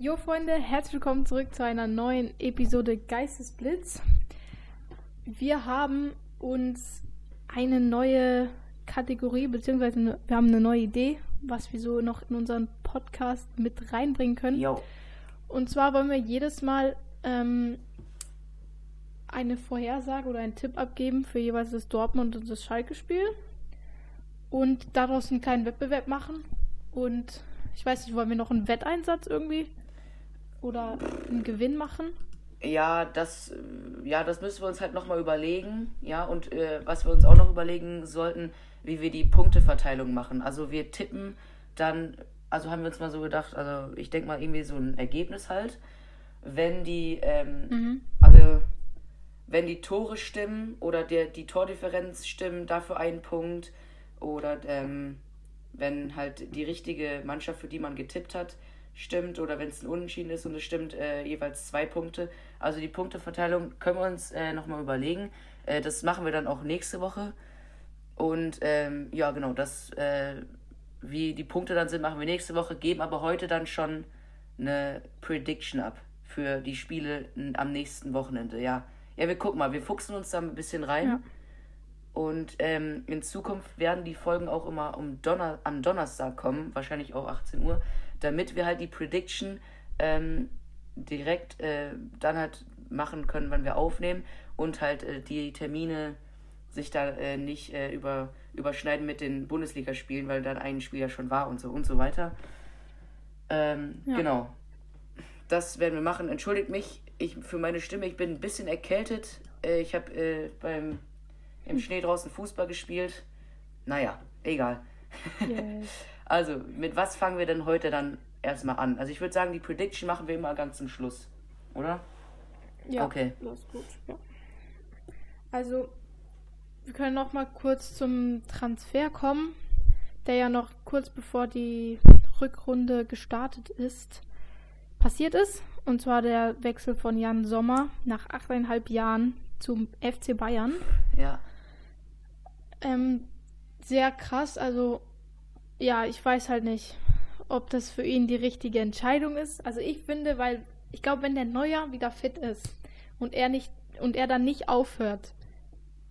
Jo Freunde, herzlich willkommen zurück zu einer neuen Episode Geistesblitz. Wir haben uns eine neue Kategorie, beziehungsweise eine, wir haben eine neue Idee, was wir so noch in unseren Podcast mit reinbringen können. Jo. Und zwar wollen wir jedes Mal ähm, eine Vorhersage oder einen Tipp abgeben für jeweils das Dortmund und das Schalke-Spiel. Und daraus einen kleinen Wettbewerb machen. Und ich weiß nicht, wollen wir noch einen Wetteinsatz irgendwie? Oder einen Gewinn machen? Ja, das, äh, ja, das müssen wir uns halt nochmal überlegen. Ja, und äh, was wir uns auch noch überlegen sollten, wie wir die Punkteverteilung machen. Also wir tippen dann, also haben wir uns mal so gedacht, also ich denke mal irgendwie so ein Ergebnis halt. Wenn die, ähm, Mhm. also wenn die Tore stimmen oder der, die Tordifferenz stimmen, dafür einen Punkt. Oder ähm, wenn halt die richtige Mannschaft, für die man getippt hat, stimmt. Oder wenn es ein Unentschieden ist und es stimmt, äh, jeweils zwei Punkte. Also die Punkteverteilung können wir uns äh, nochmal überlegen. Äh, das machen wir dann auch nächste Woche. Und ähm, ja, genau, das, äh, wie die Punkte dann sind, machen wir nächste Woche, geben aber heute dann schon eine Prediction ab für die Spiele am nächsten Wochenende. Ja, ja, wir gucken mal, wir fuchsen uns da ein bisschen rein. Ja. Und ähm, in Zukunft werden die Folgen auch immer um Donner am Donnerstag kommen, wahrscheinlich auch 18 Uhr, damit wir halt die Prediction ähm, direkt äh, dann halt machen können, wann wir aufnehmen und halt äh, die Termine sich da äh, nicht äh, über, überschneiden mit den Bundesligaspielen, weil dann ein Spiel ja schon war und so und so weiter. Ähm, Ja. Genau. Das werden wir machen. Entschuldigt mich ich, für meine Stimme. Ich bin ein bisschen erkältet. Äh, ich habe äh, beim im Schnee draußen Fußball gespielt. Naja, egal. Yes. Also, mit was fangen wir denn heute dann erstmal an? Also, ich würde sagen, die Prediction machen wir immer ganz zum Schluss. Oder? Ja, Okay. das ist gut. Ja. Also, wir können noch mal kurz zum Transfer kommen, der ja noch kurz bevor die Rückrunde gestartet ist, passiert ist. Und zwar der Wechsel von Jan Sommer nach achteinhalb Jahren zum FC Bayern. Ja. Ähm, sehr krass. Also, ja, ich weiß halt nicht, ob das für ihn die richtige Entscheidung ist. Also ich finde, weil ich glaube, wenn der Neuer wieder fit ist und er nicht und er dann nicht aufhört,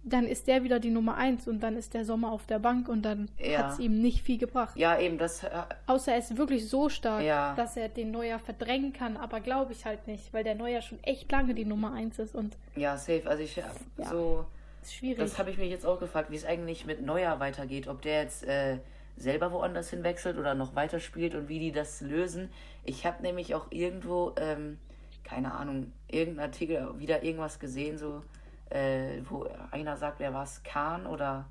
dann ist der wieder die Nummer eins und dann ist der Sommer auf der Bank und dann Ja. hat es ihm nicht viel gebracht. Ja, eben, das. Äh, Außer er ist wirklich so stark, Ja. dass er den Neuer verdrängen kann, aber glaube ich halt nicht, weil der Neuer schon echt lange die Nummer eins ist und ja, safe. Also, ich. Ja. So. ist schwierig. Das habe ich mich jetzt auch gefragt, wie es eigentlich mit Neuer weitergeht. Ob der jetzt äh, selber woanders hinwechselt oder noch weiterspielt und wie die das lösen. Ich habe nämlich auch irgendwo, ähm, keine Ahnung, irgendein Artikel, wieder irgendwas gesehen, so, äh, wo einer sagt, wer war es, Kahn oder,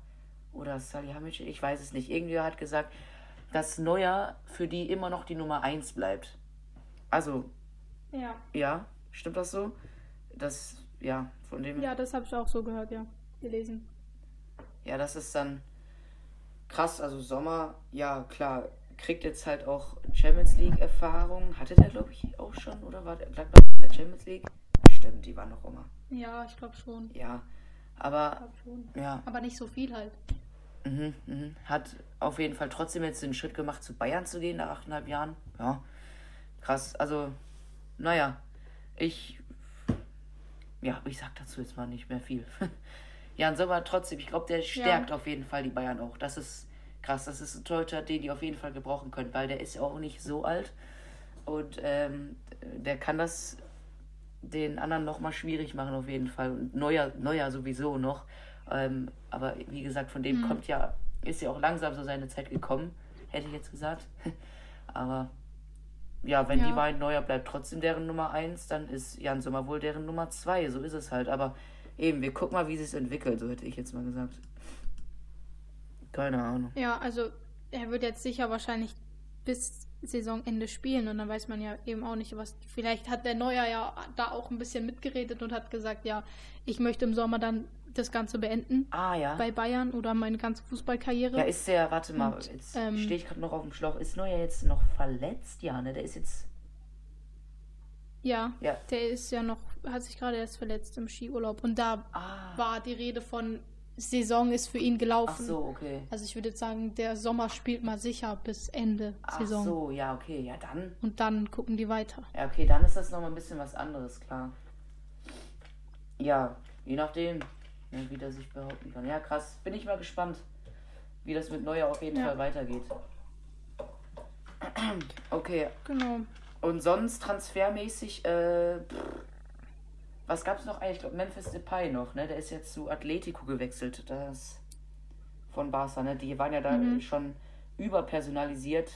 oder Salihamidzic, ich weiß es nicht. Irgendwie hat gesagt, dass Neuer für die immer noch die Nummer 1 bleibt. Also, ja. ja, stimmt das so? Das, ja, von dem. ja, das habe ich auch so gehört, ja, gelesen. Ja, das ist dann krass. Also Sommer, ja klar, kriegt jetzt halt auch Champions League Erfahrung. Hatte der, glaube ich, auch schon, oder war der Gladbach in der Champions League? Stimmt, die war noch immer. Ja, ich glaube schon. Ja, aber schon. ja, Aber nicht so viel halt. mhm, mhm. hat auf jeden Fall trotzdem jetzt den Schritt gemacht, zu Bayern zu gehen nach achteinhalb Jahren. Ja, krass. Also, naja, ich, ja, ich sag dazu jetzt mal nicht mehr viel. Jan Sommer trotzdem, ich glaube, der stärkt auf jeden Fall die Bayern auch. Das ist krass. Das ist ein Torhüter, den die auf jeden Fall gebrauchen können, weil der ist ja auch nicht so alt. Und ähm, der kann das den anderen nochmal schwierig machen, auf jeden Fall. Und Neuer, Neuer sowieso noch. Ähm, aber wie gesagt, von dem kommt ja, ist ja auch langsam so seine Zeit gekommen, hätte ich jetzt gesagt. aber ja, wenn Ja. die beiden Neuer bleibt trotzdem deren Nummer 1, dann ist Jan Sommer wohl deren Nummer 2. So ist es halt. Aber eben, wir gucken mal, wie sich entwickelt, so hätte ich jetzt mal gesagt. Keine Ahnung. Ja, also er wird jetzt sicher wahrscheinlich bis Saisonende spielen und dann weiß man ja eben auch nicht, was. Vielleicht hat der Neuer ja da auch ein bisschen mitgeredet und hat gesagt, ja, ich möchte im Sommer dann das Ganze beenden Ah ja. bei Bayern oder meine ganze Fußballkarriere. Ja, ist der, warte mal, Und, jetzt ähm, stehe ich gerade noch auf dem Schlauch. Ist Neuer jetzt noch verletzt? Ja, ne? Der ist jetzt. ja, Ja. der ist ja noch, hat sich gerade erst verletzt im Skiurlaub und da Ah. war die Rede von, Saison ist für ihn gelaufen. Ach so, okay. Also ich würde jetzt sagen, der Sommer spielt mal sicher bis Ende Ach Saison. so, ja, okay, ja dann. Und dann gucken die weiter. Ja, okay, dann ist das nochmal ein bisschen was anderes, klar. Ja, je nachdem, ja, wie der sich behaupten kann. Ja, krass. Bin ich mal gespannt, wie das mit Neuer auf jeden Ja. Fall weitergeht. Okay, Genau. und sonst transfermäßig, äh, pff, was gab's noch eigentlich? Ich glaube, Memphis Depay noch, ne? Der ist jetzt zu Atletico gewechselt, das von Barca, ne? Die waren ja da Mhm. schon überpersonalisiert.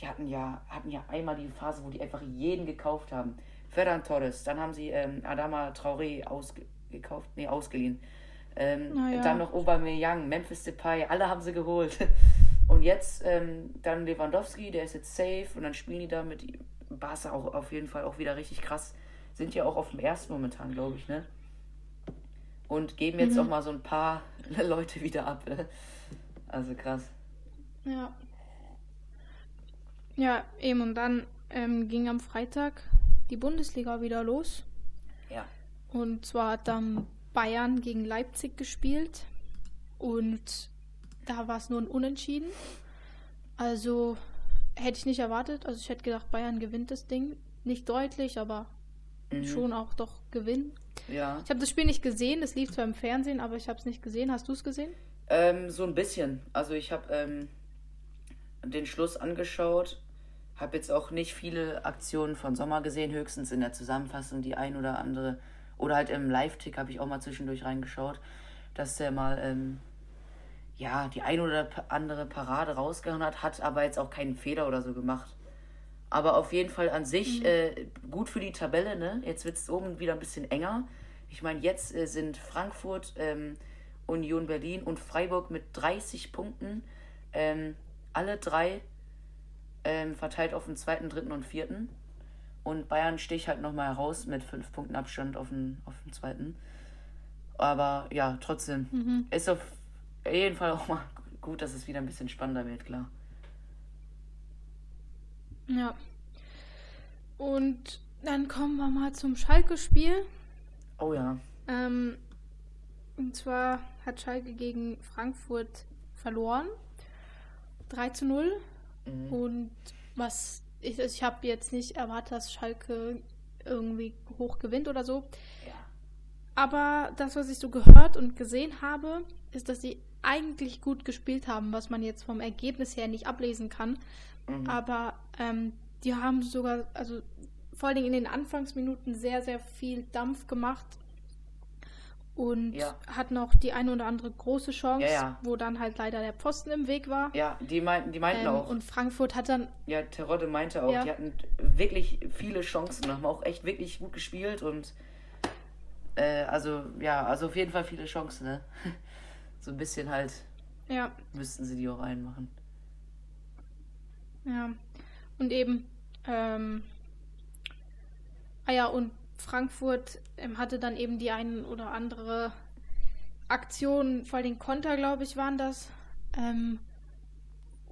Die hatten ja, hatten ja einmal die Phase, wo die einfach jeden gekauft haben. Ferran Torres, dann haben sie ähm, Adama Traoré ausgekauft, nee, ausgeliehen. Ähm, ja. Dann noch Aubameyang, Memphis Depay, alle haben sie geholt. Und jetzt ähm, dann Lewandowski, der ist jetzt safe und dann spielen die da mit Barca auch auf jeden Fall auch wieder richtig krass. Sind ja auch auf dem ersten momentan, glaube ich, ne? Und geben jetzt Mhm. auch mal so ein paar Leute wieder ab. ne? Also krass. Ja. Ja, eben. Und dann ähm, ging am Freitag die Bundesliga wieder los. Ja. Und zwar hat dann Bayern gegen Leipzig gespielt. Und da war es nur ein Unentschieden. Also hätte ich nicht erwartet. Also ich hätte gedacht, Bayern gewinnt das Ding. Nicht deutlich, aber Mhm. schon auch doch gewinnen. Ja. Ich habe das Spiel nicht gesehen. Es lief zwar im Fernsehen, aber ich habe es nicht gesehen. Hast du es gesehen? Ähm, so ein bisschen. Also ich habe ähm, den Schluss angeschaut. Habe jetzt auch nicht viele Aktionen von Sommer gesehen, höchstens in der Zusammenfassung die ein oder andere. Oder halt im Live-Tick habe ich auch mal zwischendurch reingeschaut, dass der mal ähm, ja die ein oder andere Parade rausgehauen hat, hat aber jetzt auch keinen Fehler oder so gemacht. Aber auf jeden Fall an sich äh, gut für die Tabelle, ne? Jetzt wird es oben wieder ein bisschen enger. Ich meine, jetzt äh, sind Frankfurt, ähm, Union Berlin und Freiburg mit 30 Punkten. Ähm, alle drei ähm, verteilt auf den zweiten, dritten und vierten. Und Bayern sticht halt nochmal heraus mit fünf Punkten Abstand auf den, auf den zweiten. Aber ja, trotzdem. Mhm. Ist auf jeden Fall auch mal gut, dass es wieder ein bisschen spannender wird, klar. Ja. Und dann kommen wir mal zum Schalke-Spiel. Oh ja. Ähm, und zwar hat Schalke gegen Frankfurt verloren. 3 zu 0. Mhm. Und was ich, also ich habe jetzt nicht erwartet, dass Schalke irgendwie hoch gewinnt oder so. Ja. Aber das, was ich so gehört und gesehen habe, ist, dass sie eigentlich gut gespielt haben, was man jetzt vom Ergebnis her nicht ablesen kann. Mhm. Aber ähm, die haben sogar, also vor allen Dingen in den Anfangsminuten sehr, sehr viel Dampf gemacht und Ja. hatten auch die eine oder andere große Chance, Ja, ja. wo dann halt leider der Pfosten im Weg war. Ja, die meinten, die meinten Ähm, auch. und Frankfurt hat dann, Ja, Terodde meinte auch, die hatten wirklich viele Chancen, haben auch echt wirklich gut gespielt und äh, also ja, also auf jeden Fall viele Chancen, ne? So ein bisschen halt ja, müssten sie die auch reinmachen. Ja. Und eben, ähm, ah ja, und Frankfurt ähm, hatte dann eben die ein oder andere Aktion, vor allem Konter, glaube ich, waren das, ähm,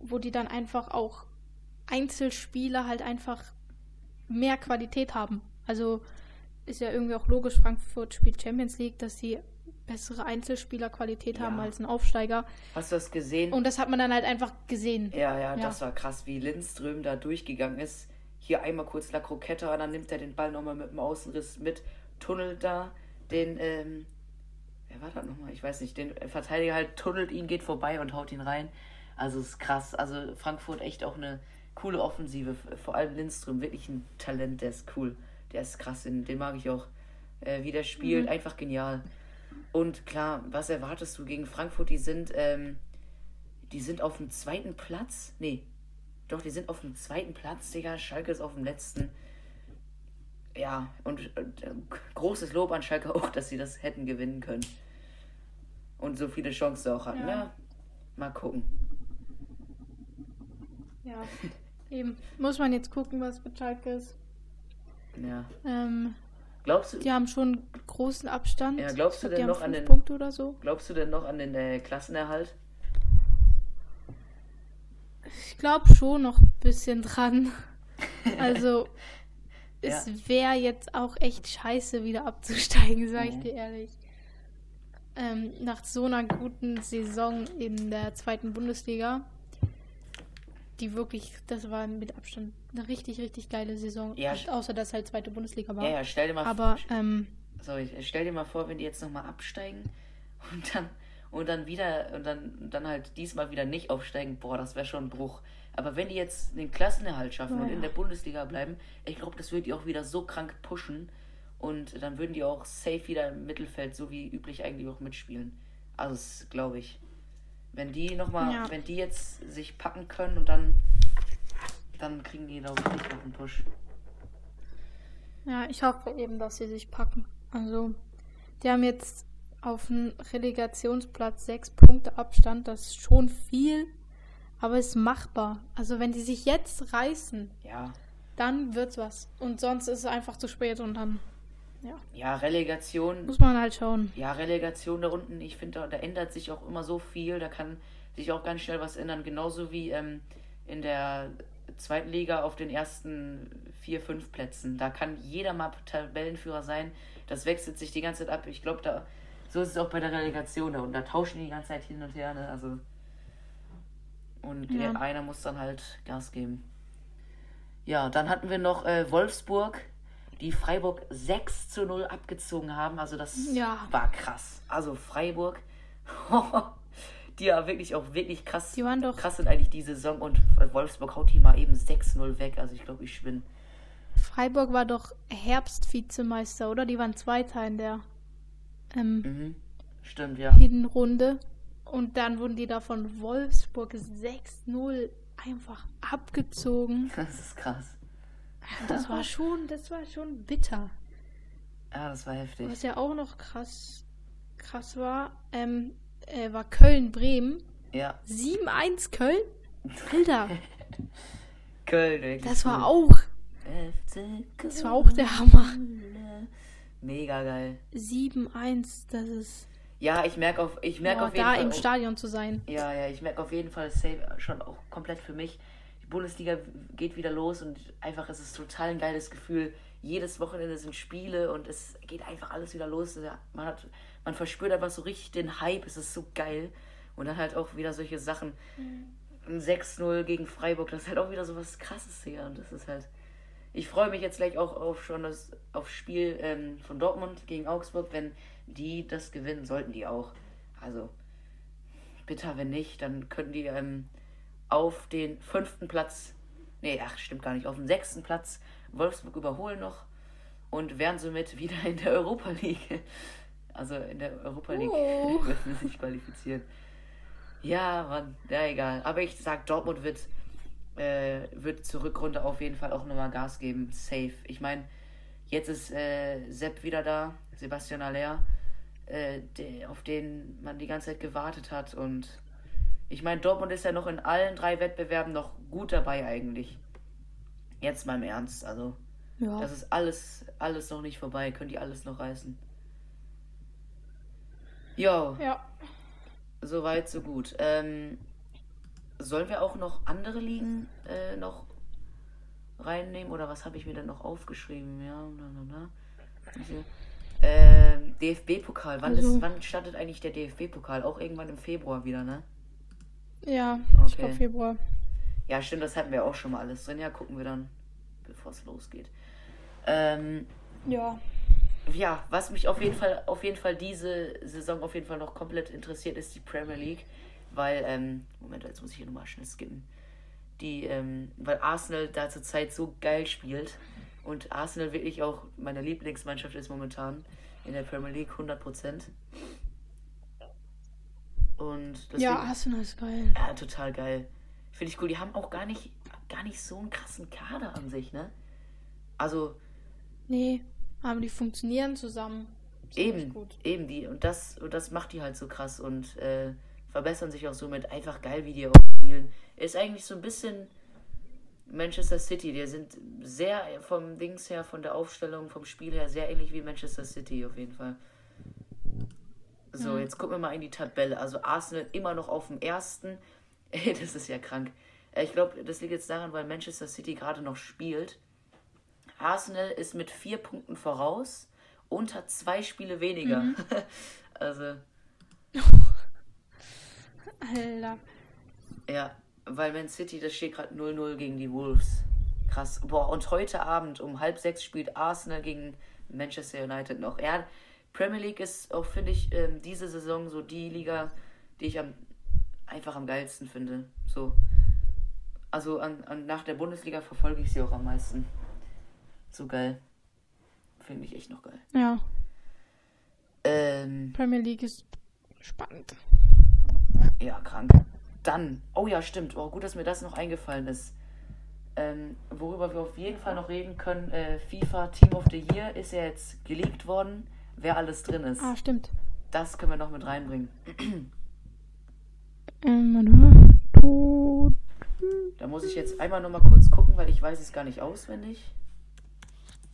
wo die dann einfach auch Einzelspieler halt einfach mehr Qualität haben. Also ist ja irgendwie auch logisch, Frankfurt spielt Champions League, dass sie bessere Einzelspielerqualität Ja. haben als ein Aufsteiger. Hast du das gesehen? Und das hat man dann halt einfach gesehen. ja, ja, Ja. das war krass, wie Lindström da durchgegangen ist. Hier einmal kurz La Croquette, dann nimmt er den Ball nochmal mit dem Außenriss mit, tunnelt da den, ähm, wer war das nochmal? Ich weiß nicht, den Verteidiger halt tunnelt ihn, geht vorbei und haut ihn rein. Also es ist krass. Also Frankfurt echt auch eine coole Offensive. Vor allem Lindström, wirklich ein Talent, der ist cool. Der ist krass, den, den mag ich auch. Äh, wie der spielt, Mhm. einfach genial. Und klar, was erwartest du gegen Frankfurt? Die sind, ähm, die sind auf dem zweiten Platz. Nee, doch, die sind auf dem zweiten Platz, Digga. Schalke ist auf dem letzten. Ja, und äh, großes Lob an Schalke auch, dass sie das hätten gewinnen können. Und so viele Chancen auch hatten. Ja. Ja, mal gucken. Ja, eben. Muss man jetzt gucken, was mit Schalke ist. Ja. Ähm, Glaubst du, die haben schon einen großen Abstand. Ja, glaubst du glaub, denn noch an den- Punkte oder so? glaubst du denn noch an den äh, Klassenerhalt? Ich glaube schon noch ein bisschen dran. Also, es wäre jetzt auch echt scheiße, wieder abzusteigen, sage ich Mhm. dir ehrlich. ähm, nach so einer guten Saison in der zweiten Bundesliga, die wirklich, das war mit Abstand eine richtig, richtig geile Saison. Ja, außer dass halt zweite Bundesliga war. Ja, ja, stell dir mal Aber, ähm, sorry, stell dir mal vor, wenn die jetzt nochmal absteigen und dann und dann wieder und dann, dann halt diesmal wieder nicht aufsteigen, boah, das wäre schon ein Bruch. Aber wenn die jetzt den Klassenerhalt schaffen Ja, und in der Bundesliga bleiben, ich glaube, das würde die auch wieder so krank pushen und dann würden die auch safe wieder im Mittelfeld so wie üblich eigentlich auch mitspielen. Also das glaube ich. Wenn die noch mal, Ja. wenn die jetzt sich packen können und dann dann kriegen die glaube ich noch einen Push. Ja, ich hoffe eben, dass sie sich packen. Also, die haben jetzt auf dem Relegationsplatz sechs Punkte Abstand. Das ist schon viel, aber ist machbar. Also, wenn die sich jetzt reißen, Ja. dann wird's was. Und sonst ist es einfach zu spät und dann, ja, Ja, Relegation muss man halt schauen. Ja, Relegation da unten, ich finde, da, da ändert sich auch immer so viel, da kann sich auch ganz schnell was ändern, genauso wie ähm, in der zweiten Liga auf den ersten vier, fünf Plätzen. Da kann jeder mal Tabellenführer sein, das wechselt sich die ganze Zeit ab. Ich glaube, da so ist es auch bei der Relegation da und da tauschen die die ganze Zeit hin und her, ne? Also und Ja. der einer muss dann halt Gas geben. Ja, dann hatten wir noch äh, Wolfsburg, die Freiburg 6 zu 0 abgezogen haben. Also das Ja. war krass. Also Freiburg, die ja wirklich auch wirklich krass, Die waren doch- krass sind eigentlich die Saison und Wolfsburg haut die mal eben 6-0 weg. Also ich glaube, ich spinne. Freiburg war doch Herbstvizemeister, oder? Die waren Zweiter in der ähm, Mhm. Stimmt, ja. Hinrunde. Und dann wurden die da von Wolfsburg 6-0 einfach abgezogen. Das ist krass. Das war schon, das war schon bitter. Ja, das war heftig. Was ja auch noch krass, krass war, ähm, äh, war Köln-Bremen. Ja. 7-1 Köln? Alter, Köln, wirklich. das war auch, das war auch der Hammer. Mega geil. 7-1, das ist, Ja, ich merke auf, ich merke boah, auf jeden da Fall. im auch- Stadion zu sein. Ja, ja, ich merke auf jeden Fall safe schon auch komplett für mich. Bundesliga geht wieder los und einfach es ist total ein geiles Gefühl. Jedes Wochenende sind Spiele und es geht einfach alles wieder los. Man hat, man verspürt einfach so richtig den Hype. Es ist so geil. Und dann halt auch wieder solche Sachen. Ein 6-0 gegen Freiburg, das ist halt auch wieder so was krasses hier. Und das ist halt. Ich freue mich jetzt gleich auch auf schon das aufs Spiel ähm, von Dortmund gegen Augsburg, wenn die das gewinnen, sollten die auch. Also bitter, wenn nicht, dann könnten die ähm, auf den fünften Platz, nee, ach, stimmt gar nicht, auf den sechsten Platz Wolfsburg überholen noch und wären somit wieder in der Europa League. Also in der Europa League Oh. würden sie sich qualifizieren. Ja, Mann, ja, egal. Aber ich sag, Dortmund wird, äh, wird zur Rückrunde auf jeden Fall auch nochmal Gas geben. Safe. Ich meine, jetzt ist äh, Sepp wieder da, Sebastian Aller, äh, der, auf den man die ganze Zeit gewartet hat. Und ich meine, Dortmund ist ja noch in allen drei Wettbewerben noch gut dabei eigentlich. Jetzt mal im Ernst. Also, Ja. das ist alles, alles noch nicht vorbei. Können die alles noch reißen. Jo, ja. soweit, so gut. Ähm, sollen wir auch noch andere Ligen äh, noch reinnehmen? Oder was habe ich mir denn noch aufgeschrieben? Ja, na, na, na. Also, ähm, DFB-Pokal. Wann, Also- ist, wann startet eigentlich der DFB-Pokal? Auch irgendwann im Februar wieder, ne? Ja, ich Okay. glaube Februar. Ja, stimmt, das hatten wir auch schon mal alles drin. Ja, gucken wir dann, bevor es losgeht. Ähm, Ja. ja, was mich auf jeden Fall, auf jeden Fall diese Saison auf jeden Fall noch komplett interessiert, ist die Premier League. Weil, ähm, Moment, jetzt muss ich hier nochmal schnell skippen. Die, ähm, weil Arsenal da zurzeit so geil spielt und Arsenal wirklich auch meine Lieblingsmannschaft ist momentan in der Premier League 100%. Und deswegen, Ja, Arsenal ist geil. ja, total geil. Finde ich cool. Die haben auch gar nicht, gar nicht so einen krassen Kader an sich, ne? Also, Nee, aber die funktionieren zusammen. Eben, Gut. eben die und das und das macht die halt so krass und äh, verbessern sich auch somit einfach geil, wie die auch spielen. Ist eigentlich so ein bisschen Manchester City. Die sind sehr vom Dings her, von der Aufstellung, vom Spiel her sehr ähnlich wie Manchester City auf jeden Fall. So, Mhm. jetzt gucken wir mal in die Tabelle. Also Arsenal immer noch auf dem ersten. Ey, das ist ja krank. Äh, Ich glaube, das liegt jetzt daran, weil Manchester City gerade noch spielt. Arsenal ist mit vier Punkten voraus und hat zwei Spiele weniger. also, Alter. Ja, weil Man City, das steht gerade 0-0 gegen die Wolves. Krass. Boah, und heute Abend um halb sechs spielt Arsenal gegen Manchester United noch. Ja, Premier League ist auch, finde ich, ähm, diese Saison so die Liga, die ich am einfach am geilsten finde. So. Also an, an, nach der Bundesliga verfolge ich sie auch am meisten. So geil. Finde ich echt noch geil. Ja. Ähm, Premier League ist spannend. ja, krank. Dann, oh ja, stimmt. Oh, gut, dass mir das noch eingefallen ist. Ähm, worüber wir auf jeden Fall noch reden können, äh, FIFA Team of the Year ist ja jetzt geleakt worden, wer alles drin ist. Ah, stimmt. Das können wir noch mit reinbringen. Ähm. Du. Da muss ich jetzt einmal noch mal kurz gucken, weil ich weiß es gar nicht auswendig.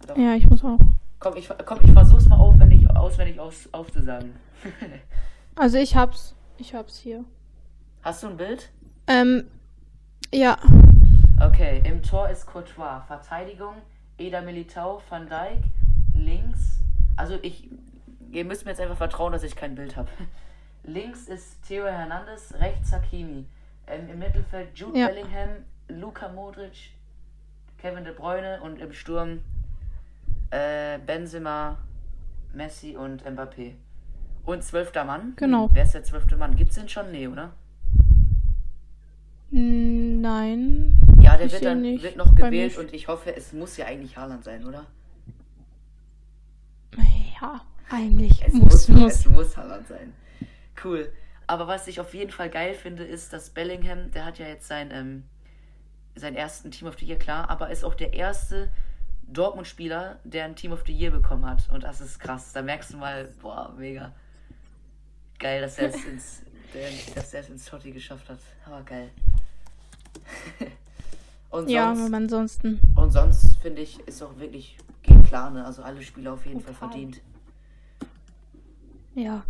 Doch. Ja, ich muss auch. Komm, ich, komm, ich versuch's mal aufwendig, auswendig aus, aufzusagen. Also ich hab's. Ich hab's hier. Hast du ein Bild? Ähm, ja. Okay, im Tor ist Courtois. Verteidigung, Eda Militao, Van Dijk. Also ich, ihr müsst mir jetzt einfach vertrauen, dass ich kein Bild habe. Links ist Theo Hernandez, rechts Hakimi. Ähm, Im Mittelfeld Jude Ja. Bellingham, Luka Modric, Kevin De Bruyne und im Sturm äh, Benzema, Messi und Mbappé. Und zwölfter Mann? Genau. Hm, Wer ist der zwölfte Mann? Gibt's den schon? Nee, oder? Hm, Nein. Ja, der wird dann nicht. wird noch Bei gewählt und ich hoffe, es muss ja eigentlich Haaland sein, oder? Ja, eigentlich. Es muss, muss, muss. es muss Haaland sein. Cool. Aber was ich auf jeden Fall geil finde, ist, dass Bellingham, der hat ja jetzt sein, ähm, seinen ersten Team of the Year, klar, aber ist auch der erste Dortmund-Spieler, der ein Team of the Year bekommen hat. Und das ist krass. Da merkst du mal, boah, mega. Geil, dass er es ins, der, dass er es ins Totti geschafft hat. Aber geil. und Ja, sonst, aber ansonsten. und sonst finde ich, ist auch wirklich klar, ne? Also alle Spieler auf jeden Fall Total. verdient. Ja.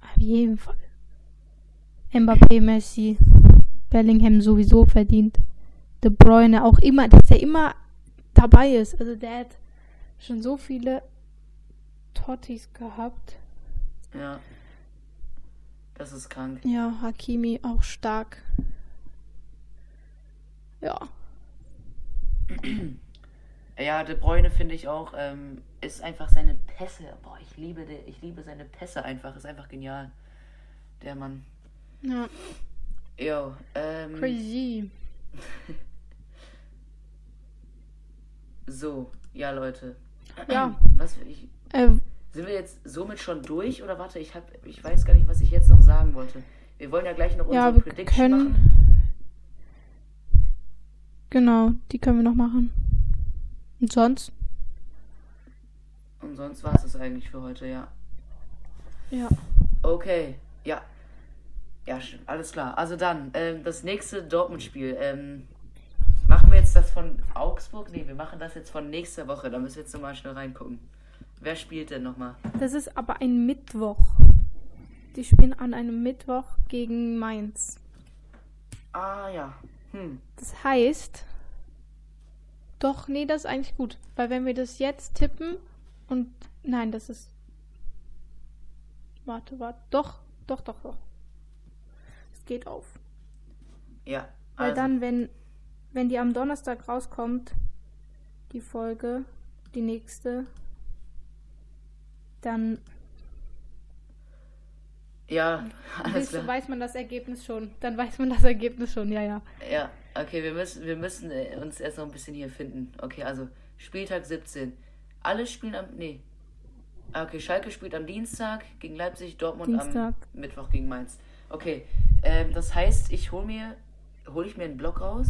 Auf jeden Fall. Mbappé, Messi, Bellingham sowieso verdient. De Bruyne auch immer, dass er immer dabei ist. Also der hat schon so viele Tottis gehabt. Ja. Das ist krank. Ja, Hakimi auch stark. Ja. Ja, De Bruyne finde ich auch, ähm, ist einfach seine Pässe. Boah, ich liebe, de, ich liebe seine Pässe einfach. Ist einfach genial. Der Mann. Ja, Jo, ähm, crazy. so, ja, Leute. Ja. Was, ich, Äh, sind wir jetzt somit schon durch? Oder warte, ich, hab, ich weiß gar nicht, was ich jetzt noch sagen wollte. Wir wollen ja gleich noch ja, unsere Prediction können. machen. Genau, die können wir noch machen. Und sonst? Und sonst war es das eigentlich für heute, ja. Ja. Okay, ja. Ja, stimmt, alles klar. Also dann, ähm, das nächste Dortmund-Spiel. Ähm, machen wir jetzt das von Augsburg? Nee, wir machen das jetzt von nächster Woche. Da müssen wir jetzt nochmal schnell reingucken. Wer spielt denn nochmal? Das ist aber ein Mittwoch. Die spielen an einem Mittwoch gegen Mainz. Ah, ja. Hm. Das heißt. Doch, nee, das ist eigentlich gut. Weil wenn wir das jetzt tippen und. Nein, das ist. Warte, warte. Doch, doch, doch, doch. Es geht auf. Ja. Weil Also, dann, wenn, wenn die am Donnerstag rauskommt, die Folge, die nächste, dann ja, alles klar. weiß man das Ergebnis schon. Dann weiß man das Ergebnis schon, ja, ja. Ja, okay, wir müssen, wir müssen äh, uns erst noch ein bisschen hier finden. Okay, also Spieltag 17. Alle spielen am. Nee. Ah, Okay, Schalke spielt am Dienstag gegen Leipzig, Dortmund Dienstag. am Mittwoch gegen Mainz. Okay, ähm, das heißt, ich hol mir. Hol ich mir einen Block raus?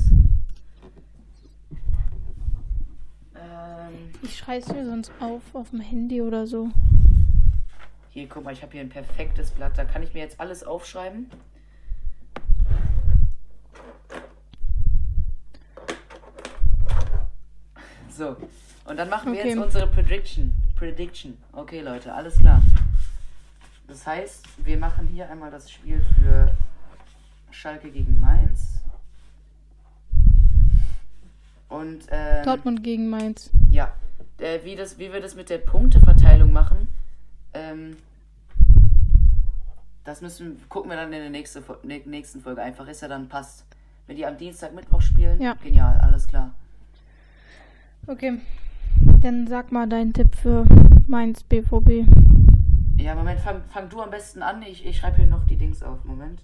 Ähm, Ich schreibe mir sonst auf auf dem Handy oder so. hier, guck mal, ich habe hier ein perfektes Blatt. Da kann ich mir jetzt alles aufschreiben. So, und dann machen wir Okay. jetzt unsere Prediction. Prediction. Okay, Leute, alles klar. Das heißt, wir machen hier einmal das Spiel für Schalke gegen Mainz. Und ähm, Dortmund gegen Mainz. ja, äh, wie, das, wie wir das mit der Punkteverteilung machen, ähm, das müssen, gucken wir dann in der nächste, nächsten Folge einfach. Ist ja dann passt. Wenn die am Dienstag, Mittwoch spielen, Ja. genial, alles klar. Okay. Dann sag mal deinen Tipp für Mainz BVB. Ja, Moment, fang, fang du am besten an. Ich, ich schreibe hier noch die Dings auf. Moment.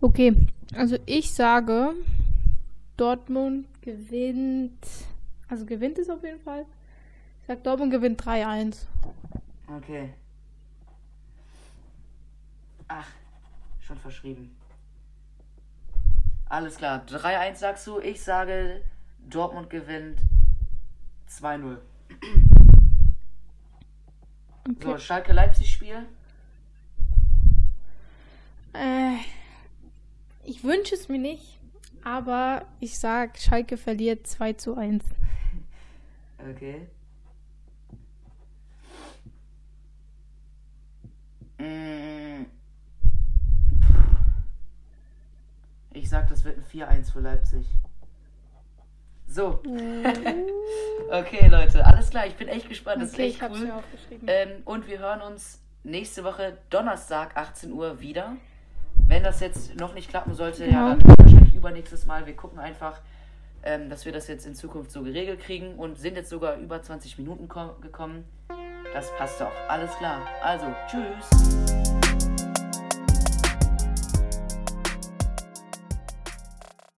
Okay, also ich sage, Dortmund gewinnt. Also gewinnt es auf jeden Fall. Ich sag, Dortmund gewinnt 3-1. Okay. Ach, schon verschrieben. Alles klar. 3-1 sagst du. Ich sage, Dortmund gewinnt 2-0. So, Okay. Schalke-Leipzig-Spiel. Äh, ich wünsche es mir nicht, aber ich sag, Schalke verliert 2 zu 1. Okay. Ich sag, das wird ein 4-1 für Leipzig. So. okay, Leute, alles klar. Ich bin echt gespannt. Das Okay, ist ich echt cool. mir aufgeschrieben. Ähm, und wir hören uns nächste Woche Donnerstag 18 Uhr wieder. Wenn das jetzt noch nicht klappen sollte, ja, Genau. dann wahrscheinlich übernächstes Mal. Wir gucken einfach, ähm, dass wir das jetzt in Zukunft so geregelt kriegen und sind jetzt sogar über 20 Minuten ko- gekommen. Das passt doch. Alles klar. Also, tschüss.